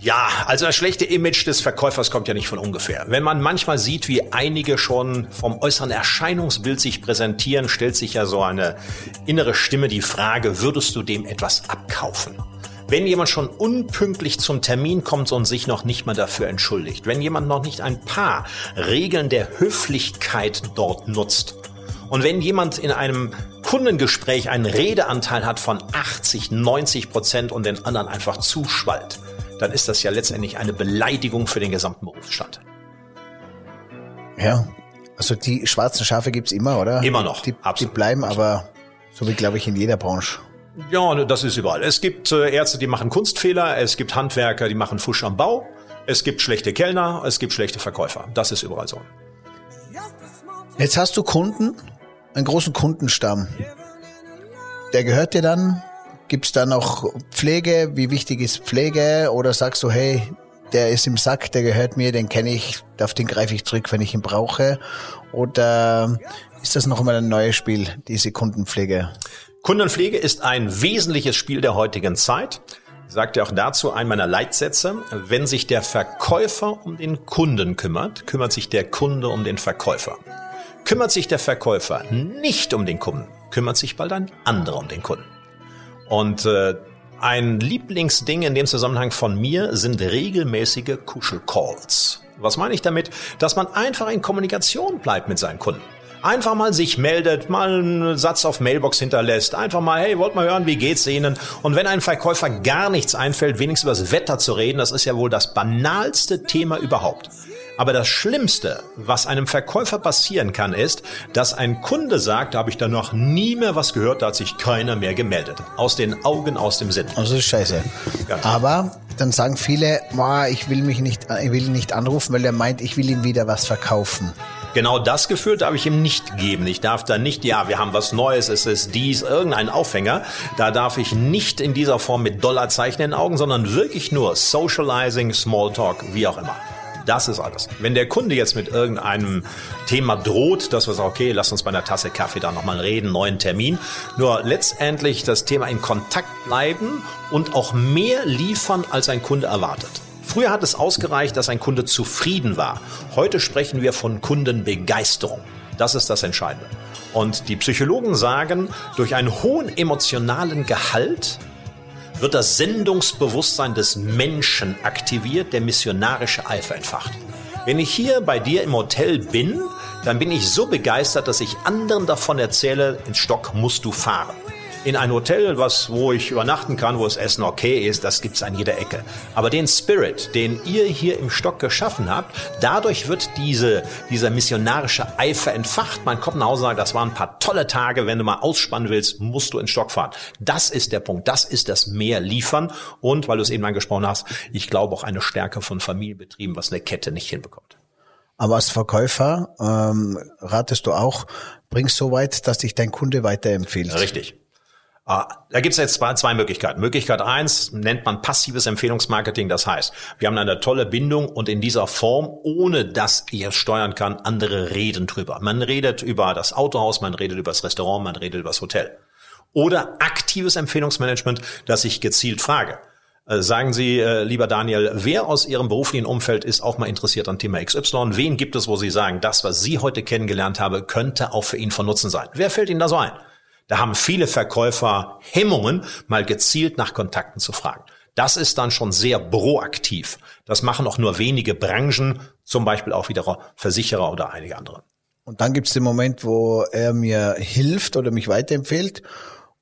ja, also das schlechte Image des Verkäufers kommt ja nicht von ungefähr. Wenn man manchmal sieht, wie einige schon vom äußeren Erscheinungsbild sich präsentieren, stellt sich ja so eine innere Stimme die Frage, würdest du dem etwas abkaufen? Wenn jemand schon unpünktlich zum Termin kommt und sich noch nicht mal dafür entschuldigt, wenn jemand noch nicht ein paar Regeln der Höflichkeit dort nutzt, und wenn jemand in einem Kundengespräch einen Redeanteil hat von 80, 90 Prozent und den anderen einfach zuschwallt, dann ist das ja letztendlich eine Beleidigung für den gesamten Berufsstand. Ja, also die schwarzen Schafe gibt's immer, oder? Immer noch. Die, die bleiben aber, so wie glaube ich in jeder Branche. Ja, das ist überall. Es gibt äh, Ärzte, die machen Kunstfehler, es gibt Handwerker, die machen Fusch am Bau, es gibt schlechte Kellner, es gibt schlechte Verkäufer. Das ist überall so. Jetzt hast du Kunden, einen großen Kundenstamm. Der gehört dir dann Gibt's da noch Pflege? Wie wichtig ist Pflege? Oder sagst du, hey, der ist im Sack, der gehört mir, den kenne ich, auf den greife ich zurück, wenn ich ihn brauche? Oder ist das noch einmal ein neues Spiel, diese Kundenpflege? Kundenpflege ist ein wesentliches Spiel der heutigen Zeit. Ich sagte auch dazu einen meiner Leitsätze. Wenn sich der Verkäufer um den Kunden kümmert, kümmert sich der Kunde um den Verkäufer. Kümmert sich der Verkäufer nicht um den Kunden, kümmert sich bald ein anderer um den Kunden. Und äh, ein Lieblingsding in dem Zusammenhang von mir sind regelmäßige Kuschelcalls. Was meine ich damit? Dass man einfach in Kommunikation bleibt mit seinen Kunden. Einfach mal sich meldet, mal einen Satz auf Mailbox hinterlässt, einfach mal, hey, wollt mal hören, wie geht's Ihnen? Und wenn einem Verkäufer gar nichts einfällt, wenigstens über das Wetter zu reden, das ist ja wohl das banalste Thema überhaupt. Aber das Schlimmste, was einem Verkäufer passieren kann, ist, dass ein Kunde sagt, da habe ich da noch nie mehr was gehört, da hat sich keiner mehr gemeldet. Aus den Augen, aus dem Sinn. Also das ist scheiße. Ganz Aber dann sagen viele, ich will mich nicht, ich will ihn nicht anrufen, weil er meint, ich will ihm wieder was verkaufen. Genau das Gefühl darf ich ihm nicht geben. Ich darf da nicht, ja, wir haben was Neues, es ist dies, irgendein Aufhänger. Da darf ich nicht in dieser Form mit Dollarzeichen in den Augen, sondern wirklich nur Socializing, Smalltalk, wie auch immer. Das ist alles. Wenn der Kunde jetzt mit irgendeinem Thema droht, dass wir sagen, okay, lass uns bei einer Tasse Kaffee da nochmal reden, neuen Termin. Nur letztendlich das Thema in Kontakt bleiben und auch mehr liefern, als ein Kunde erwartet. Früher hat es ausgereicht, dass ein Kunde zufrieden war. Heute sprechen wir von Kundenbegeisterung. Das ist das Entscheidende. Und die Psychologen sagen, durch einen hohen emotionalen Gehalt wird das Sendungsbewusstsein des Menschen aktiviert, der missionarische Eifer entfacht. Wenn ich hier bei dir im Hotel bin, dann bin ich so begeistert, dass ich anderen davon erzähle, ins Stock musst du fahren in ein Hotel, was, wo ich übernachten kann, wo das Essen okay ist, das gibt's an jeder Ecke. Aber den Spirit, den ihr hier im Stock geschaffen habt, dadurch wird diese, dieser missionarische Eifer entfacht. Man kommt nach Hause und sagt, das waren ein paar tolle Tage, wenn du mal ausspannen willst, musst du in Stock fahren. Das ist der Punkt, das ist das mehr liefern und, weil du es eben angesprochen hast, ich glaube auch eine Stärke von Familienbetrieben, was eine Kette nicht hinbekommt. Aber als Verkäufer ähm, ratest du auch, bringst so weit, dass dich dein Kunde weiterempfiehlt. Richtig. Ah, da gibt es jetzt zwei, zwei Möglichkeiten. Möglichkeit eins nennt man passives Empfehlungsmarketing. Das heißt, wir haben eine tolle Bindung und in dieser Form, ohne dass ihr steuern kann, andere reden drüber. Man redet über das Autohaus, man redet über das Restaurant, man redet über das Hotel. Oder aktives Empfehlungsmanagement, das ich gezielt frage. Äh, sagen Sie, äh, lieber Daniel, wer aus Ihrem beruflichen Umfeld ist auch mal interessiert an Thema XY? Wen gibt es, wo Sie sagen, das, was Sie heute kennengelernt haben, könnte auch für ihn von Nutzen sein? Wer fällt Ihnen da so ein? Da haben viele Verkäufer Hemmungen, mal gezielt nach Kontakten zu fragen. Das ist dann schon sehr proaktiv. Das machen auch nur wenige Branchen, zum Beispiel auch wieder Versicherer oder einige andere. Und dann gibt es den Moment, wo er mir hilft oder mich weiterempfiehlt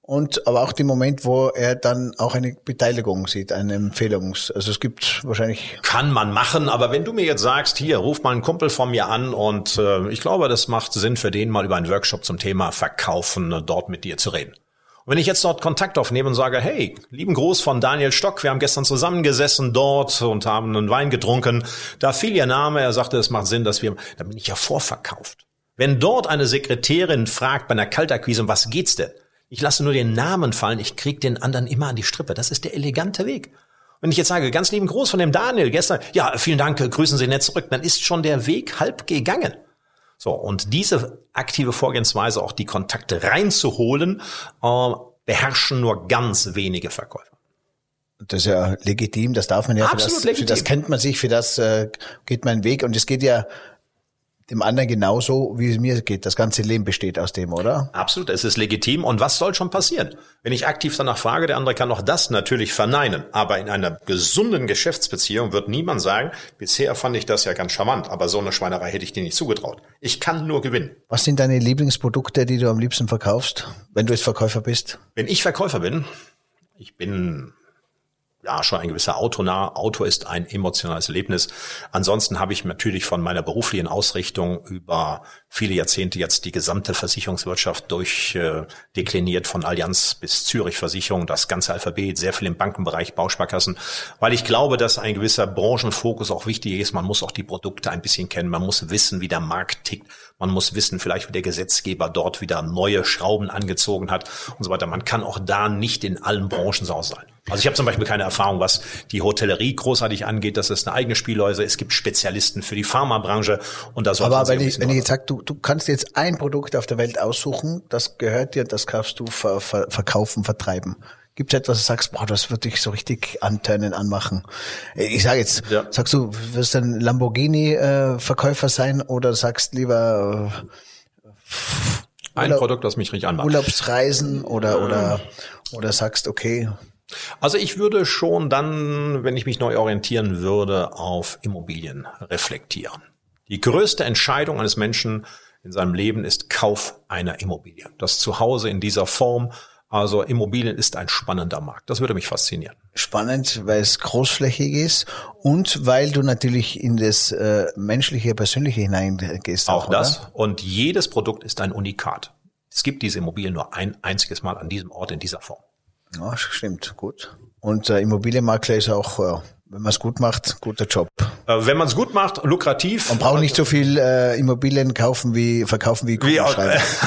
und aber auch den Moment, wo er dann auch eine Beteiligung sieht, eine Empfehlungs. Also es gibt wahrscheinlich. Kann man machen, aber wenn du mir jetzt sagst, hier, ruf mal einen Kumpel von mir an und äh, ich glaube, das macht Sinn für den mal über einen Workshop zum Thema Verkaufen äh, dort mit dir zu reden. Und wenn ich jetzt dort Kontakt aufnehme und sage, hey, lieben Gruß von Daniel Stock, wir haben gestern zusammengesessen dort und haben einen Wein getrunken, da fiel ihr Name, er sagte, es macht Sinn, dass wir, da bin ich ja vorverkauft. Wenn dort eine Sekretärin fragt bei einer Kaltakquise, was geht's denn? Ich lasse nur den Namen fallen, ich krieg den anderen immer an die Strippe. Das ist der elegante Weg. Wenn ich jetzt sage, ganz lieben Gruß von dem Daniel gestern, ja, vielen Dank, grüßen Sie nett zurück, dann ist schon der Weg halb gegangen. So, und diese aktive Vorgehensweise, auch die Kontakte reinzuholen, äh, beherrschen nur ganz wenige Verkäufer. Das ist ja legitim, das darf man ja. Absolut für das, legitim. Für das kennt man sich, für das äh, geht mein Weg. Und es geht ja dem anderen genauso, wie es mir geht. Das ganze Leben besteht aus dem, oder? Absolut, es ist legitim. Und was soll schon passieren? Wenn ich aktiv danach frage, der andere kann auch das natürlich verneinen. Aber in einer gesunden Geschäftsbeziehung wird niemand sagen, bisher fand ich das ja ganz charmant, aber so eine Schweinerei hätte ich dir nicht zugetraut. Ich kann nur gewinnen. Was sind deine Lieblingsprodukte, die du am liebsten verkaufst, wenn du jetzt Verkäufer bist? Wenn ich Verkäufer bin, ich bin ja, schon ein gewisser Autonah. Auto ist ein emotionales Erlebnis. Ansonsten habe ich natürlich von meiner beruflichen Ausrichtung über viele Jahrzehnte jetzt die gesamte Versicherungswirtschaft durchdekliniert, äh, von Allianz bis Zürich Versicherung, das ganze Alphabet, sehr viel im Bankenbereich, Bausparkassen, weil ich glaube, dass ein gewisser Branchenfokus auch wichtig ist. Man muss auch die Produkte ein bisschen kennen. Man muss wissen, wie der Markt tickt. Man muss wissen, vielleicht wie der Gesetzgeber dort wieder neue Schrauben angezogen hat und so weiter. Man kann auch da nicht in allen Branchen so sein. Also ich habe zum Beispiel keine Erfahrung, was die Hotellerie großartig angeht. Das ist eine eigene Spielhäuser. Es gibt Spezialisten für die Pharmabranche und da soll Aber wenn ich, wenn ich jetzt sage, du, du kannst jetzt ein Produkt auf der Welt aussuchen, das gehört dir, das kannst du ver, ver, verkaufen, vertreiben. Gibt es etwas, du sagst, boah, das würde dich so richtig antönen, anmachen? Ich sage jetzt, ja. sagst du, wirst du ein Lamborghini-Verkäufer sein oder sagst lieber äh, ein Urlaub, Produkt, das mich richtig anmacht. Urlaubsreisen oder oder oder sagst, okay. Also ich würde schon dann, wenn ich mich neu orientieren würde, auf Immobilien reflektieren. Die größte Entscheidung eines Menschen in seinem Leben ist Kauf einer Immobilie. Das Zuhause in dieser Form also Immobilien ist ein spannender Markt. Das würde mich faszinieren. Spannend, weil es großflächig ist und weil du natürlich in das äh, menschliche, persönliche hineingehst. Auch, auch das. Oder? Und jedes Produkt ist ein Unikat. Es gibt diese Immobilien nur ein einziges Mal an diesem Ort in dieser Form. Ja, stimmt, gut. Und äh, Immobilienmakler ist auch äh, wenn man es gut macht, guter Job. Äh, wenn man es gut macht, lukrativ. Man braucht nicht so viel äh, Immobilien kaufen wie verkaufen wie wie auch,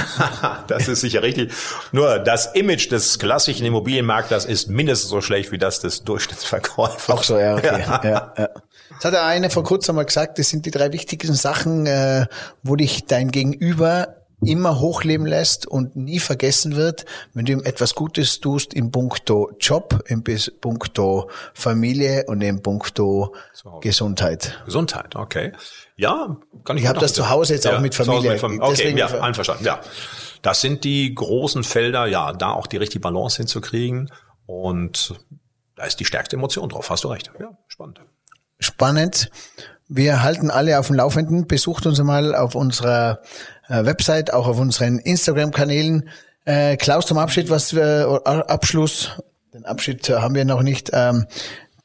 <laughs> Das ist sicher richtig. Nur das Image des klassischen Immobilienmaklers ist mindestens so schlecht wie das des Durchschnittsverkäufers. Auch so, ja, okay. <laughs> ja. ja, ja. Das hat der eine vor kurzem mal gesagt, das sind die drei wichtigsten Sachen, äh, wo dich dein Gegenüber immer hochleben lässt und nie vergessen wird, wenn du ihm etwas Gutes tust im Punkto Job, im Punkto Familie und im Punkto Gesundheit. Gesundheit, okay. Ja, kann ich. Ich habe das zu Hause jetzt ja, auch mit Familie. Mit Familie. Okay, Deswegen ja, einverstanden. Ja, das sind die großen Felder, ja, da auch die richtige Balance hinzukriegen und da ist die stärkste Emotion drauf. Hast du recht. Ja, spannend. Spannend. Wir halten alle auf dem Laufenden. Besucht uns mal auf unserer Website, auch auf unseren Instagram-Kanälen. Äh, Klaus, zum Abschied, was wir, äh, Abschluss, den Abschied haben wir noch nicht. Ähm,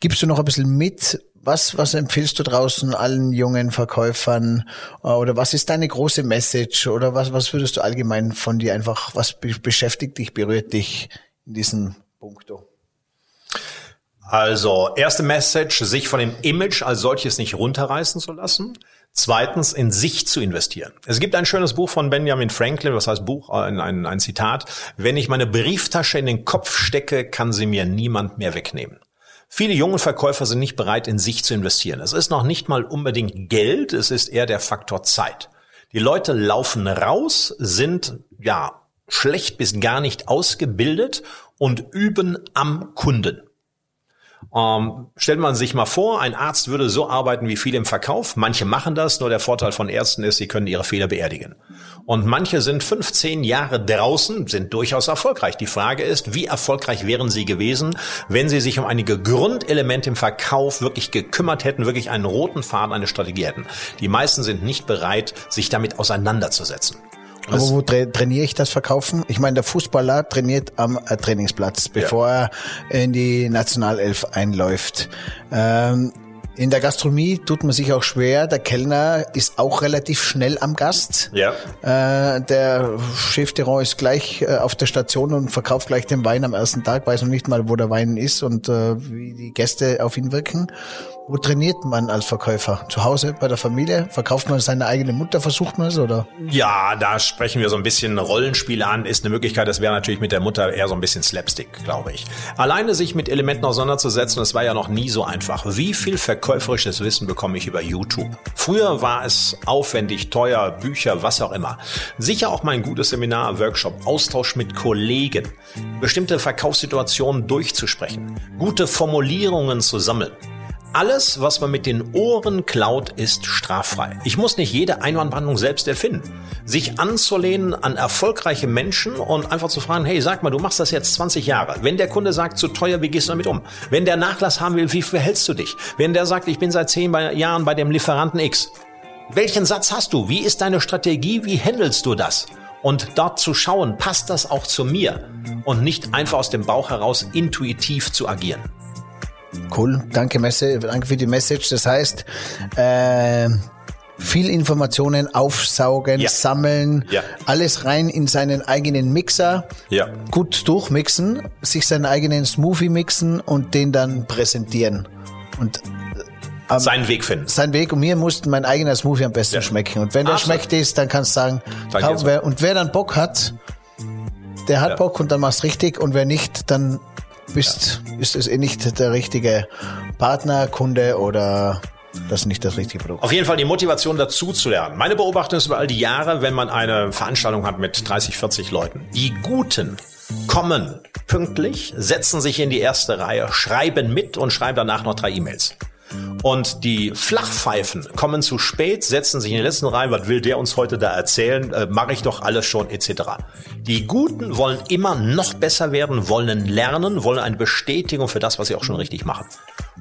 gibst du noch ein bisschen mit? Was, was empfiehlst du draußen allen jungen Verkäufern? Äh, oder was ist deine große Message? Oder was, was würdest du allgemein von dir einfach, was beschäftigt dich, berührt dich in diesem Punkto? Also, erste Message, sich von dem Image als solches nicht runterreißen zu lassen. Zweitens, in sich zu investieren. Es gibt ein schönes Buch von Benjamin Franklin, was heißt Buch, ein, ein, ein Zitat. Wenn ich meine Brieftasche in den Kopf stecke, kann sie mir niemand mehr wegnehmen. Viele junge Verkäufer sind nicht bereit, in sich zu investieren. Es ist noch nicht mal unbedingt Geld, es ist eher der Faktor Zeit. Die Leute laufen raus, sind, ja, schlecht bis gar nicht ausgebildet und üben am Kunden. Ähm, stellt man sich mal vor, ein Arzt würde so arbeiten wie viele im Verkauf. Manche machen das, nur der Vorteil von Ärzten ist, sie können ihre Fehler beerdigen. Und manche sind 15 Jahre draußen, sind durchaus erfolgreich. Die Frage ist, wie erfolgreich wären sie gewesen, wenn sie sich um einige Grundelemente im Verkauf wirklich gekümmert hätten, wirklich einen roten Faden, eine Strategie hätten. Die meisten sind nicht bereit, sich damit auseinanderzusetzen. Aber wo tra trainiere ich das Verkaufen? Ich meine, der Fußballer trainiert am äh, Trainingsplatz, bevor ja. er in die Nationalelf einläuft. Ähm, in der Gastronomie tut man sich auch schwer. Der Kellner ist auch relativ schnell am Gast. Ja. Äh, der Chef de Rang ist gleich äh, auf der Station und verkauft gleich den Wein am ersten Tag, weiß noch nicht mal, wo der Wein ist und äh, wie die Gäste auf ihn wirken. Wo trainiert man als Verkäufer? Zu Hause bei der Familie? Verkauft man seine eigene Mutter? Versucht man es oder? Ja, da sprechen wir so ein bisschen Rollenspiele an. Ist eine Möglichkeit. Das wäre natürlich mit der Mutter eher so ein bisschen Slapstick, glaube ich. Alleine sich mit Elementen auseinanderzusetzen, das war ja noch nie so einfach. Wie viel verkäuferisches Wissen bekomme ich über YouTube? Früher war es aufwendig, teuer, Bücher, was auch immer. Sicher auch mein gutes Seminar, Workshop, Austausch mit Kollegen, bestimmte Verkaufssituationen durchzusprechen, gute Formulierungen zu sammeln. Alles, was man mit den Ohren klaut, ist straffrei. Ich muss nicht jede Einwandbehandlung selbst erfinden. Sich anzulehnen an erfolgreiche Menschen und einfach zu fragen, hey, sag mal, du machst das jetzt 20 Jahre. Wenn der Kunde sagt, zu teuer, wie gehst du damit um? Wenn der Nachlass haben will, wie verhältst du dich? Wenn der sagt, ich bin seit 10 Jahren bei dem Lieferanten X. Welchen Satz hast du? Wie ist deine Strategie? Wie handelst du das? Und dort zu schauen, passt das auch zu mir? Und nicht einfach aus dem Bauch heraus intuitiv zu agieren. Cool, danke, Messe, danke für die Message. Das heißt, äh, viel Informationen aufsaugen, ja. sammeln, ja. alles rein in seinen eigenen Mixer, ja. gut durchmixen, sich seinen eigenen Smoothie mixen und den dann präsentieren. Und ähm, seinen Weg finden. Sein Weg und mir muss mein eigener Smoothie am besten schmecken. Und wenn der Absolut. schmeckt ist, dann kannst du sagen, kaum, wer, und wer dann Bock hat, der hat Bock und dann machst richtig und wer nicht, dann bist, ja. ist es eh nicht der richtige Partner, Kunde oder das ist nicht das richtige Produkt. Auf jeden Fall die Motivation dazu zu lernen. Meine Beobachtung ist über all die Jahre, wenn man eine Veranstaltung hat mit 30, 40 Leuten. Die Guten kommen pünktlich, setzen sich in die erste Reihe, schreiben mit und schreiben danach noch drei E-Mails. Und die Flachpfeifen kommen zu spät, setzen sich in den letzten Reihen, was will der uns heute da erzählen, äh, mache ich doch alles schon etc. Die Guten wollen immer noch besser werden, wollen lernen, wollen eine Bestätigung für das, was sie auch schon richtig machen.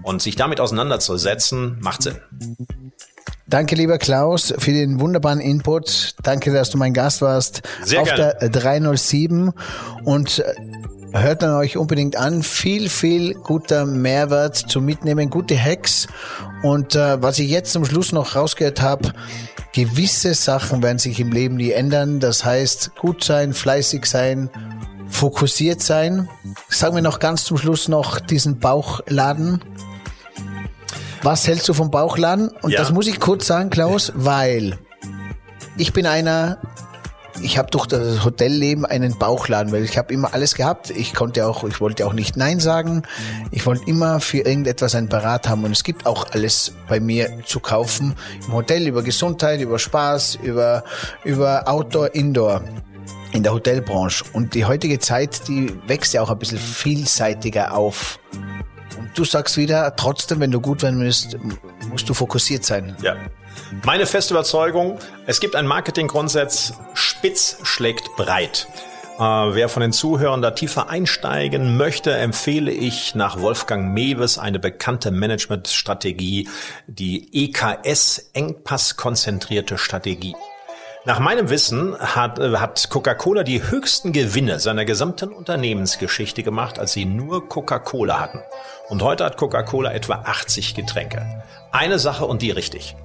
Und sich damit auseinanderzusetzen, macht Sinn. Danke, lieber Klaus, für den wunderbaren Input. Danke, dass du mein Gast warst Sehr auf gerne. der 307. Und äh, hört dann euch unbedingt an. Viel, viel guter Mehrwert zum Mitnehmen, gute Hacks. Und äh, was ich jetzt zum Schluss noch rausgehört habe, gewisse Sachen werden sich im Leben nie ändern. Das heißt, gut sein, fleißig sein, fokussiert sein. Sagen wir noch ganz zum Schluss noch diesen Bauchladen. Was hältst du vom Bauchladen? Und ja. das muss ich kurz sagen, Klaus, weil ich bin einer, ich habe durch das Hotelleben einen Bauchladen, weil ich habe immer alles gehabt. Ich konnte auch, ich wollte auch nicht Nein sagen. Ich wollte immer für irgendetwas einen Berat haben und es gibt auch alles bei mir zu kaufen im Hotel über Gesundheit, über Spaß, über über Outdoor, Indoor in der Hotelbranche. Und die heutige Zeit, die wächst ja auch ein bisschen vielseitiger auf. Und du sagst wieder, trotzdem, wenn du gut werden willst, musst du fokussiert sein. Ja. Meine feste Überzeugung, es gibt einen Marketinggrundsatz, spitz schlägt breit. Äh, wer von den Zuhörern da tiefer einsteigen möchte, empfehle ich nach Wolfgang Mewes eine bekannte Managementstrategie, die EKS Engpasskonzentrierte Strategie. Nach meinem Wissen hat, äh, hat Coca-Cola die höchsten Gewinne seiner gesamten Unternehmensgeschichte gemacht, als sie nur Coca-Cola hatten. Und heute hat Coca-Cola etwa 80 Getränke. Eine Sache und die richtig.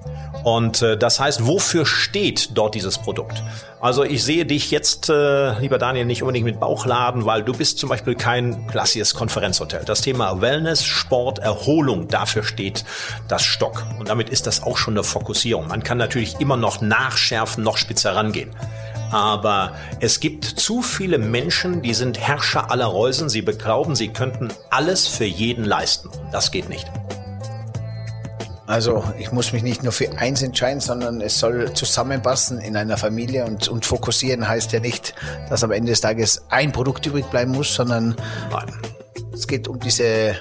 Und äh, das heißt, wofür steht dort dieses Produkt? Also ich sehe dich jetzt, äh, lieber Daniel, nicht unbedingt mit Bauchladen, weil du bist zum Beispiel kein klassisches Konferenzhotel. Das Thema Wellness, Sport, Erholung, dafür steht das Stock. Und damit ist das auch schon eine Fokussierung. Man kann natürlich immer noch nachschärfen, noch spitzer rangehen. Aber es gibt zu viele Menschen, die sind Herrscher aller Reusen. Sie beglauben, sie könnten alles für jeden leisten. Das geht nicht. Also ich muss mich nicht nur für eins entscheiden, sondern es soll zusammenpassen in einer Familie und, und fokussieren heißt ja nicht, dass am Ende des Tages ein Produkt übrig bleiben muss, sondern es geht um diese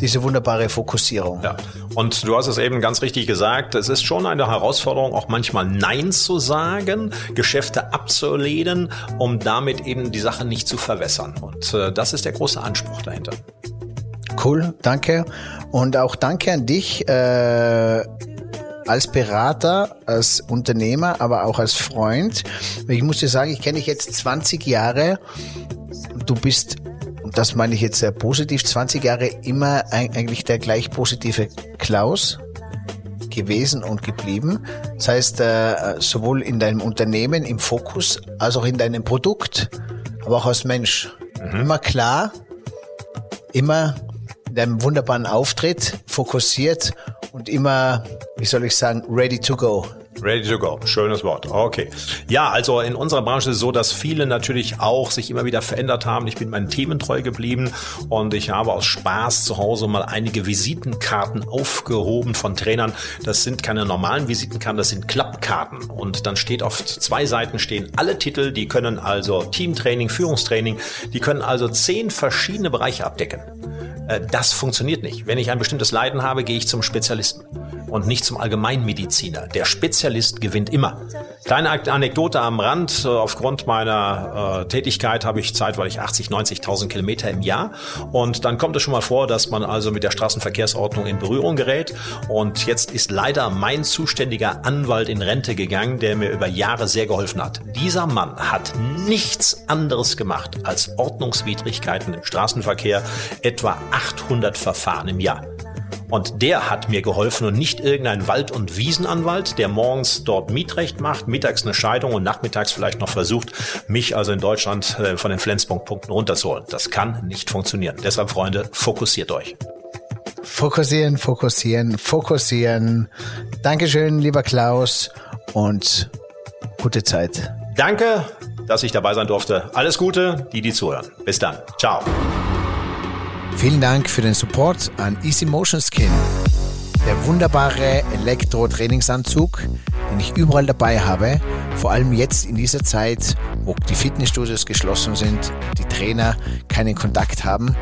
diese wunderbare Fokussierung. Ja. Und du hast es eben ganz richtig gesagt, es ist schon eine Herausforderung, auch manchmal Nein zu sagen, Geschäfte abzulehnen, um damit eben die Sache nicht zu verwässern. Und äh, das ist der große Anspruch dahinter. Cool, danke. Und auch danke an dich. Äh, als Berater, als Unternehmer, aber auch als Freund. Ich muss dir sagen, ich kenne dich jetzt 20 Jahre. Du bist, und das meine ich jetzt sehr positiv, 20 Jahre immer eigentlich der gleich positive Klaus gewesen und geblieben. Das heißt, äh, sowohl in deinem Unternehmen im Fokus als auch in deinem Produkt, aber auch als Mensch. Mhm. Immer klar, immer in deinem wunderbaren Auftritt fokussiert und immer, wie soll ich sagen, ready to go. Ready to go. Schönes Wort. Okay. Ja, also in unserer Branche ist es so, dass viele natürlich auch sich immer wieder verändert haben. Ich bin meinen Themen treu geblieben und ich habe aus Spaß zu Hause mal einige Visitenkarten aufgehoben von Trainern. Das sind keine normalen Visitenkarten, das sind Klappkarten. Und dann steht auf zwei Seiten stehen alle Titel, die können also Teamtraining, Führungstraining, die können also zehn verschiedene Bereiche abdecken. Äh, das funktioniert nicht. Wenn ich ein bestimmtes Leiden habe, gehe ich zum Spezialisten und nicht zum Allgemeinmediziner. Der Spezialist gewinnt immer. Kleine Anekdote am Rand. Äh, aufgrund meiner äh, Tätigkeit habe ich zeitweilig 80, 90.000 Kilometer im Jahr. Und dann kommt es schon mal vor, dass man also mit der Straßenverkehrsordnung in Berührung gerät. Und jetzt ist leider mein zuständiger Anwalt in Rente gegangen, der mir über Jahre sehr geholfen hat. Dieser Mann hat nichts anderes gemacht als Ordnungswidrigkeiten im Straßenverkehr, etwa 800 Verfahren im Jahr. Und der hat mir geholfen und nicht irgendein Wald- und Wiesenanwalt, der morgens dort Mietrecht macht, mittags eine Scheidung und nachmittags vielleicht noch versucht, mich also in Deutschland äh, von den Flensburg-Punkten runterzuholen. Das kann nicht funktionieren. Deshalb, Freunde, fokussiert euch. Fokussieren, fokussieren, fokussieren. Dankeschön, lieber Klaus und gute Zeit. Danke, dass ich dabei sein durfte. Alles Gute, die, die zuhören. Bis dann. Ciao. Vielen Dank für den Support an Easy Motion Skin. Der wunderbare Elektro-Trainingsanzug, den ich überall dabei habe, vor allem jetzt in dieser Zeit, wo die Fitnessstudios geschlossen sind, die Trainer keinen Kontakt haben,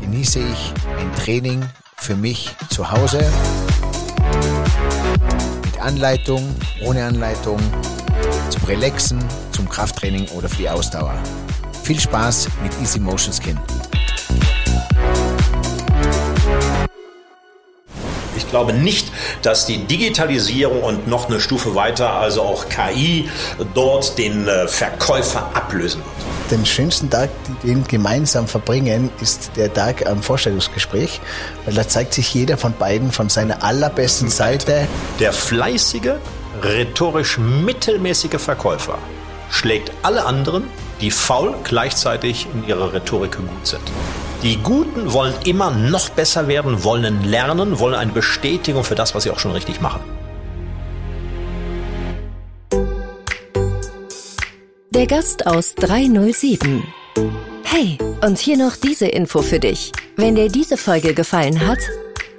genieße ich ein Training für mich zu Hause mit Anleitung, ohne Anleitung, zum Relaxen, zum Krafttraining oder für die Ausdauer. Viel Spaß mit Easy Motion Skin. Glaube nicht, dass die Digitalisierung und noch eine Stufe weiter, also auch KI, dort den äh, Verkäufer ablösen wird. Den schönsten Tag, den gemeinsam verbringen, ist der Tag am Vorstellungsgespräch, weil da zeigt sich jeder von beiden von seiner allerbesten Seite. Der fleißige, rhetorisch mittelmäßige Verkäufer schlägt alle anderen, die faul gleichzeitig in ihrer Rhetorik gut sind. Die Guten wollen immer noch besser werden, wollen lernen, wollen eine Bestätigung für das, was sie auch schon richtig machen. Der Gast aus 307. Hey, und hier noch diese Info für dich. Wenn dir diese Folge gefallen hat,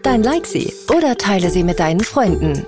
dann like sie oder teile sie mit deinen Freunden.